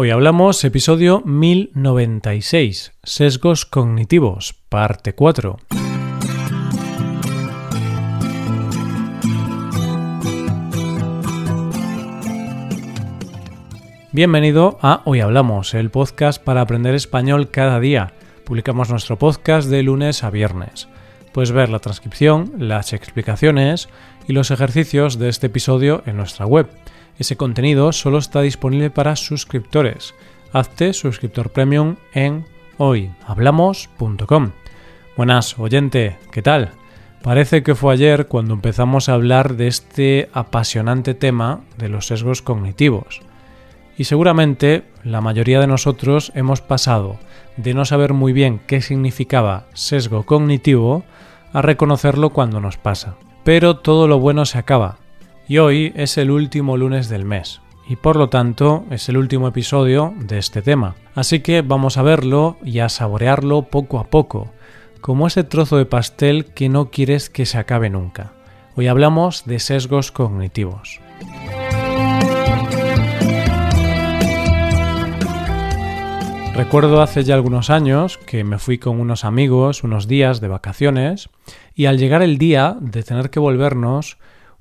Hoy hablamos episodio 1096, Sesgos Cognitivos, parte 4. Bienvenido a Hoy Hablamos, el podcast para aprender español cada día. Publicamos nuestro podcast de lunes a viernes. Puedes ver la transcripción, las explicaciones y los ejercicios de este episodio en nuestra web ese contenido solo está disponible para suscriptores. Hazte suscriptor premium en hoyhablamos.com. Buenas, oyente, ¿qué tal? Parece que fue ayer cuando empezamos a hablar de este apasionante tema de los sesgos cognitivos. Y seguramente la mayoría de nosotros hemos pasado de no saber muy bien qué significaba sesgo cognitivo a reconocerlo cuando nos pasa. Pero todo lo bueno se acaba, y hoy es el último lunes del mes, y por lo tanto es el último episodio de este tema. Así que vamos a verlo y a saborearlo poco a poco, como ese trozo de pastel que no quieres que se acabe nunca. Hoy hablamos de sesgos cognitivos. Recuerdo hace ya algunos años que me fui con unos amigos unos días de vacaciones y al llegar el día de tener que volvernos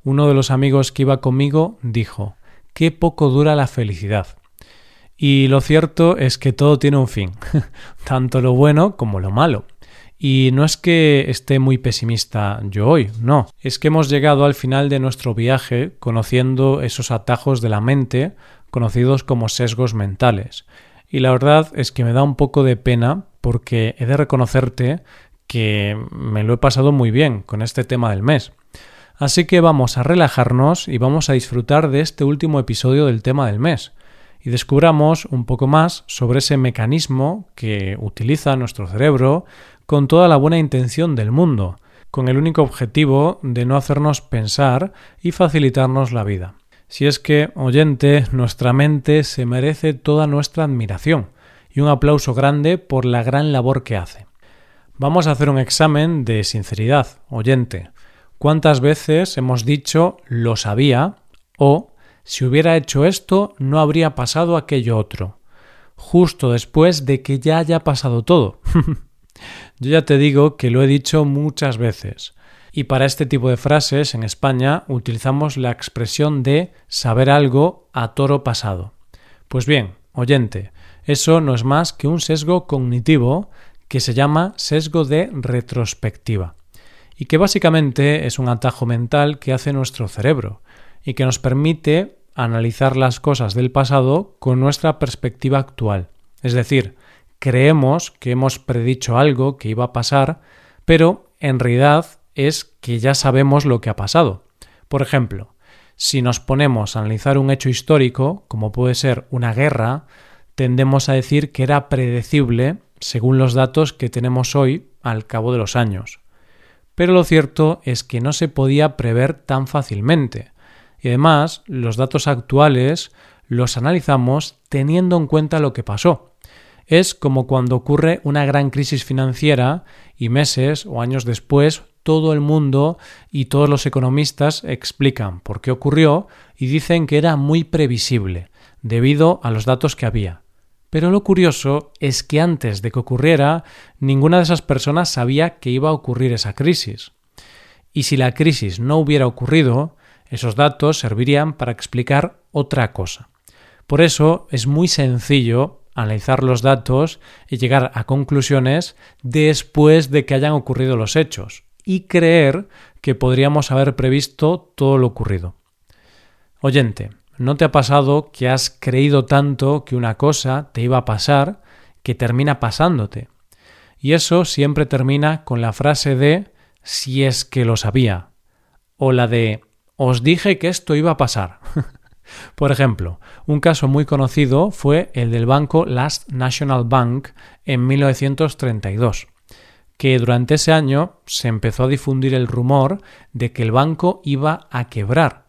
uno de los amigos que iba conmigo dijo, qué poco dura la felicidad. Y lo cierto es que todo tiene un fin, tanto lo bueno como lo malo. Y no es que esté muy pesimista yo hoy, no, es que hemos llegado al final de nuestro viaje conociendo esos atajos de la mente, conocidos como sesgos mentales. Y la verdad es que me da un poco de pena porque he de reconocerte que me lo he pasado muy bien con este tema del mes. Así que vamos a relajarnos y vamos a disfrutar de este último episodio del tema del mes y descubramos un poco más sobre ese mecanismo que utiliza nuestro cerebro con toda la buena intención del mundo, con el único objetivo de no hacernos pensar y facilitarnos la vida. Si es que, oyente, nuestra mente se merece toda nuestra admiración y un aplauso grande por la gran labor que hace. Vamos a hacer un examen de sinceridad, oyente. ¿Cuántas veces hemos dicho lo sabía o si hubiera hecho esto no habría pasado aquello otro? Justo después de que ya haya pasado todo. Yo ya te digo que lo he dicho muchas veces. Y para este tipo de frases en España utilizamos la expresión de saber algo a toro pasado. Pues bien, oyente, eso no es más que un sesgo cognitivo que se llama sesgo de retrospectiva y que básicamente es un atajo mental que hace nuestro cerebro y que nos permite analizar las cosas del pasado con nuestra perspectiva actual. Es decir, creemos que hemos predicho algo que iba a pasar, pero en realidad es que ya sabemos lo que ha pasado. Por ejemplo, si nos ponemos a analizar un hecho histórico, como puede ser una guerra, tendemos a decir que era predecible según los datos que tenemos hoy al cabo de los años pero lo cierto es que no se podía prever tan fácilmente. Y además, los datos actuales los analizamos teniendo en cuenta lo que pasó. Es como cuando ocurre una gran crisis financiera y meses o años después todo el mundo y todos los economistas explican por qué ocurrió y dicen que era muy previsible, debido a los datos que había. Pero lo curioso es que antes de que ocurriera, ninguna de esas personas sabía que iba a ocurrir esa crisis. Y si la crisis no hubiera ocurrido, esos datos servirían para explicar otra cosa. Por eso es muy sencillo analizar los datos y llegar a conclusiones después de que hayan ocurrido los hechos y creer que podríamos haber previsto todo lo ocurrido. Oyente, ¿No te ha pasado que has creído tanto que una cosa te iba a pasar que termina pasándote? Y eso siempre termina con la frase de si es que lo sabía o la de os dije que esto iba a pasar. Por ejemplo, un caso muy conocido fue el del banco Last National Bank en 1932, que durante ese año se empezó a difundir el rumor de que el banco iba a quebrar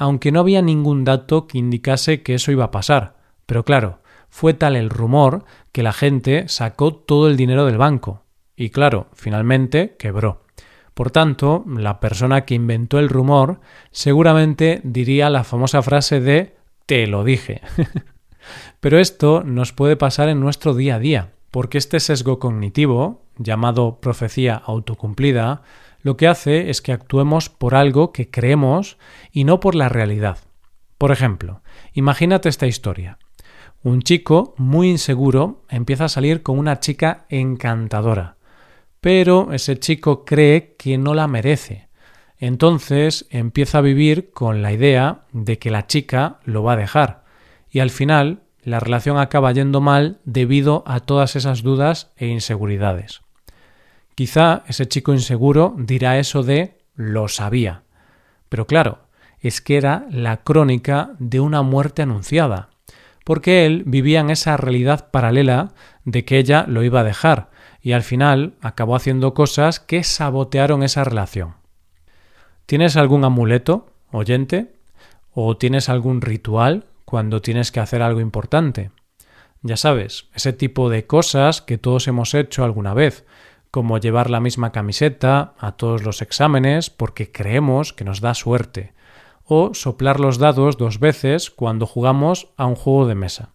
aunque no había ningún dato que indicase que eso iba a pasar. Pero claro, fue tal el rumor que la gente sacó todo el dinero del banco. Y claro, finalmente quebró. Por tanto, la persona que inventó el rumor seguramente diría la famosa frase de te lo dije. Pero esto nos puede pasar en nuestro día a día, porque este sesgo cognitivo, llamado profecía autocumplida, lo que hace es que actuemos por algo que creemos y no por la realidad. Por ejemplo, imagínate esta historia. Un chico muy inseguro empieza a salir con una chica encantadora, pero ese chico cree que no la merece. Entonces empieza a vivir con la idea de que la chica lo va a dejar y al final la relación acaba yendo mal debido a todas esas dudas e inseguridades. Quizá ese chico inseguro dirá eso de lo sabía. Pero claro, es que era la crónica de una muerte anunciada, porque él vivía en esa realidad paralela de que ella lo iba a dejar, y al final acabó haciendo cosas que sabotearon esa relación. ¿Tienes algún amuleto, oyente? ¿O tienes algún ritual cuando tienes que hacer algo importante? Ya sabes, ese tipo de cosas que todos hemos hecho alguna vez, como llevar la misma camiseta a todos los exámenes porque creemos que nos da suerte, o soplar los dados dos veces cuando jugamos a un juego de mesa.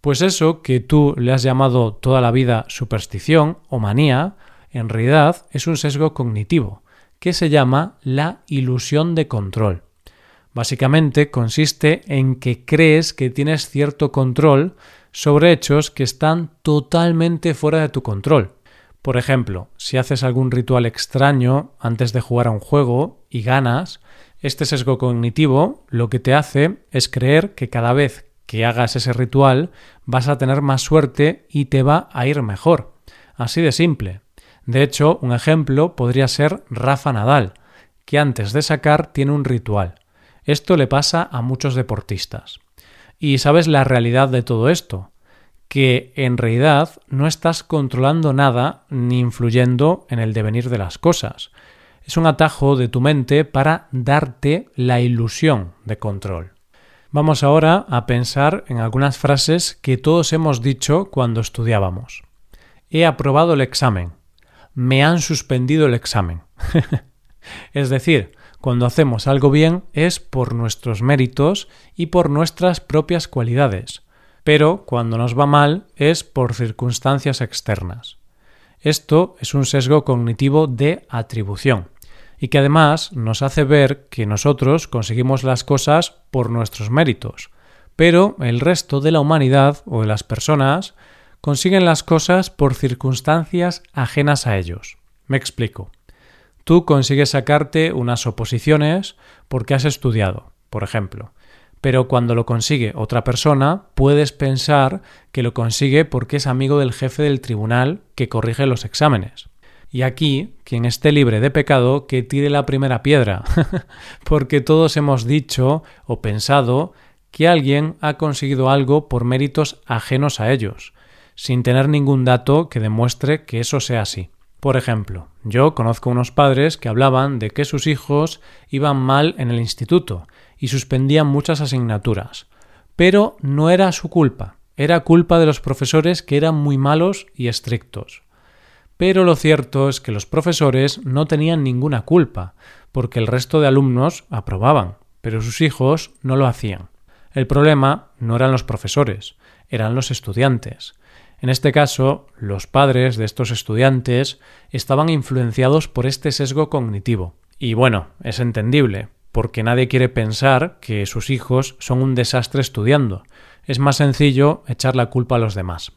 Pues eso que tú le has llamado toda la vida superstición o manía, en realidad es un sesgo cognitivo, que se llama la ilusión de control. Básicamente consiste en que crees que tienes cierto control sobre hechos que están totalmente fuera de tu control. Por ejemplo, si haces algún ritual extraño antes de jugar a un juego y ganas, este sesgo cognitivo lo que te hace es creer que cada vez que hagas ese ritual vas a tener más suerte y te va a ir mejor. Así de simple. De hecho, un ejemplo podría ser Rafa Nadal, que antes de sacar tiene un ritual. Esto le pasa a muchos deportistas. ¿Y sabes la realidad de todo esto? Que en realidad no estás controlando nada ni influyendo en el devenir de las cosas. Es un atajo de tu mente para darte la ilusión de control. Vamos ahora a pensar en algunas frases que todos hemos dicho cuando estudiábamos. He aprobado el examen. Me han suspendido el examen. es decir, cuando hacemos algo bien es por nuestros méritos y por nuestras propias cualidades pero cuando nos va mal es por circunstancias externas. Esto es un sesgo cognitivo de atribución y que además nos hace ver que nosotros conseguimos las cosas por nuestros méritos, pero el resto de la humanidad o de las personas consiguen las cosas por circunstancias ajenas a ellos. Me explico. Tú consigues sacarte unas oposiciones porque has estudiado, por ejemplo, pero cuando lo consigue otra persona, puedes pensar que lo consigue porque es amigo del jefe del tribunal que corrige los exámenes. Y aquí, quien esté libre de pecado, que tire la primera piedra, porque todos hemos dicho o pensado que alguien ha conseguido algo por méritos ajenos a ellos, sin tener ningún dato que demuestre que eso sea así. Por ejemplo, yo conozco unos padres que hablaban de que sus hijos iban mal en el instituto y suspendían muchas asignaturas. Pero no era su culpa, era culpa de los profesores que eran muy malos y estrictos. Pero lo cierto es que los profesores no tenían ninguna culpa, porque el resto de alumnos aprobaban, pero sus hijos no lo hacían. El problema no eran los profesores, eran los estudiantes. En este caso, los padres de estos estudiantes estaban influenciados por este sesgo cognitivo. Y bueno, es entendible, porque nadie quiere pensar que sus hijos son un desastre estudiando. Es más sencillo echar la culpa a los demás.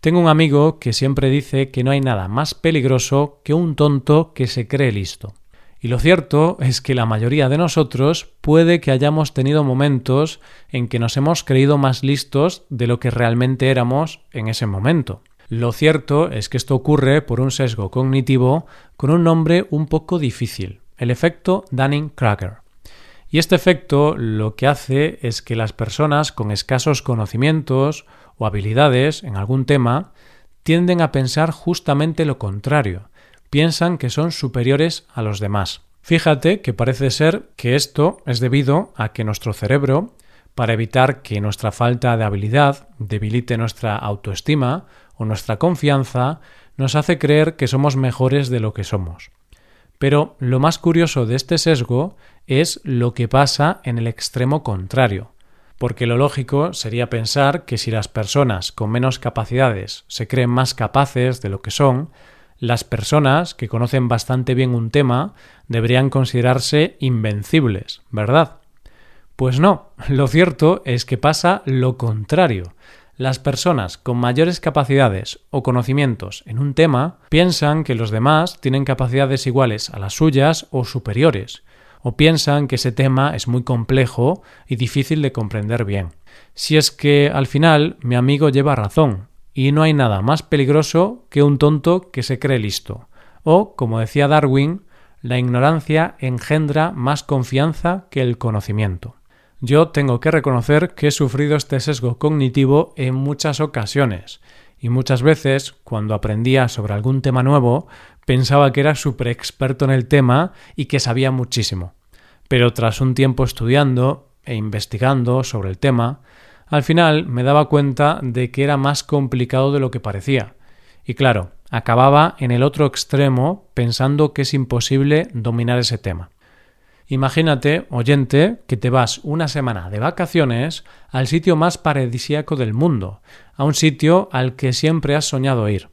Tengo un amigo que siempre dice que no hay nada más peligroso que un tonto que se cree listo. Y lo cierto es que la mayoría de nosotros puede que hayamos tenido momentos en que nos hemos creído más listos de lo que realmente éramos en ese momento. Lo cierto es que esto ocurre por un sesgo cognitivo con un nombre un poco difícil, el efecto Dunning-Kruger. Y este efecto lo que hace es que las personas con escasos conocimientos o habilidades en algún tema tienden a pensar justamente lo contrario, piensan que son superiores a los demás. Fíjate que parece ser que esto es debido a que nuestro cerebro, para evitar que nuestra falta de habilidad debilite nuestra autoestima o nuestra confianza, nos hace creer que somos mejores de lo que somos. Pero lo más curioso de este sesgo es lo que pasa en el extremo contrario. porque lo lógico sería pensar que si las personas con menos capacidades se creen más capaces de lo que son, las personas que conocen bastante bien un tema deberían considerarse invencibles, ¿verdad? Pues no, lo cierto es que pasa lo contrario. Las personas con mayores capacidades o conocimientos en un tema piensan que los demás tienen capacidades iguales a las suyas o superiores, o piensan que ese tema es muy complejo y difícil de comprender bien. Si es que al final mi amigo lleva razón, y no hay nada más peligroso que un tonto que se cree listo. O, como decía Darwin, la ignorancia engendra más confianza que el conocimiento. Yo tengo que reconocer que he sufrido este sesgo cognitivo en muchas ocasiones, y muchas veces, cuando aprendía sobre algún tema nuevo, pensaba que era súper experto en el tema y que sabía muchísimo. Pero tras un tiempo estudiando e investigando sobre el tema, al final me daba cuenta de que era más complicado de lo que parecía. Y claro, acababa en el otro extremo pensando que es imposible dominar ese tema. Imagínate, oyente, que te vas una semana de vacaciones al sitio más paradisíaco del mundo, a un sitio al que siempre has soñado ir.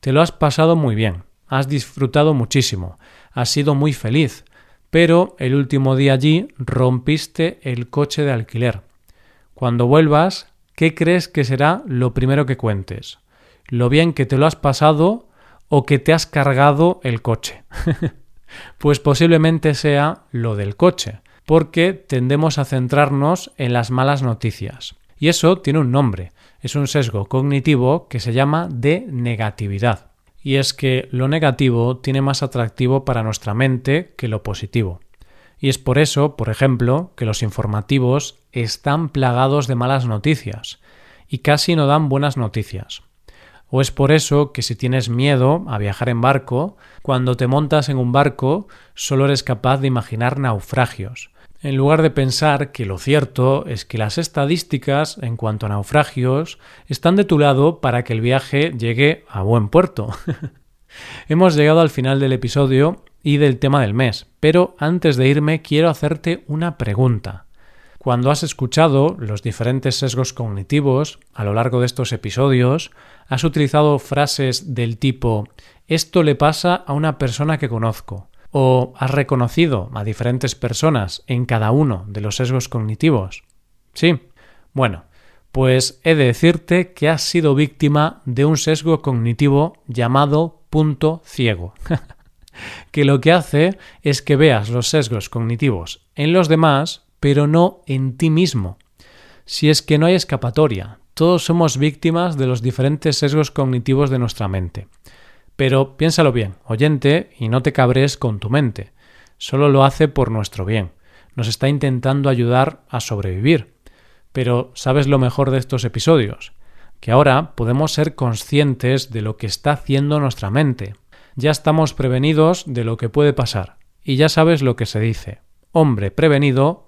Te lo has pasado muy bien, has disfrutado muchísimo, has sido muy feliz, pero el último día allí rompiste el coche de alquiler. Cuando vuelvas, ¿qué crees que será lo primero que cuentes? ¿Lo bien que te lo has pasado o que te has cargado el coche? pues posiblemente sea lo del coche, porque tendemos a centrarnos en las malas noticias. Y eso tiene un nombre, es un sesgo cognitivo que se llama de negatividad y es que lo negativo tiene más atractivo para nuestra mente que lo positivo. Y es por eso, por ejemplo, que los informativos están plagados de malas noticias y casi no dan buenas noticias. O es por eso que si tienes miedo a viajar en barco, cuando te montas en un barco solo eres capaz de imaginar naufragios, en lugar de pensar que lo cierto es que las estadísticas en cuanto a naufragios están de tu lado para que el viaje llegue a buen puerto. Hemos llegado al final del episodio y del tema del mes, pero antes de irme quiero hacerte una pregunta. Cuando has escuchado los diferentes sesgos cognitivos a lo largo de estos episodios, has utilizado frases del tipo esto le pasa a una persona que conozco, ¿O has reconocido a diferentes personas en cada uno de los sesgos cognitivos? Sí. Bueno, pues he de decirte que has sido víctima de un sesgo cognitivo llamado punto ciego, que lo que hace es que veas los sesgos cognitivos en los demás, pero no en ti mismo. Si es que no hay escapatoria, todos somos víctimas de los diferentes sesgos cognitivos de nuestra mente. Pero piénsalo bien, oyente, y no te cabres con tu mente. Solo lo hace por nuestro bien. Nos está intentando ayudar a sobrevivir. Pero ¿sabes lo mejor de estos episodios? Que ahora podemos ser conscientes de lo que está haciendo nuestra mente. Ya estamos prevenidos de lo que puede pasar. Y ya sabes lo que se dice. Hombre prevenido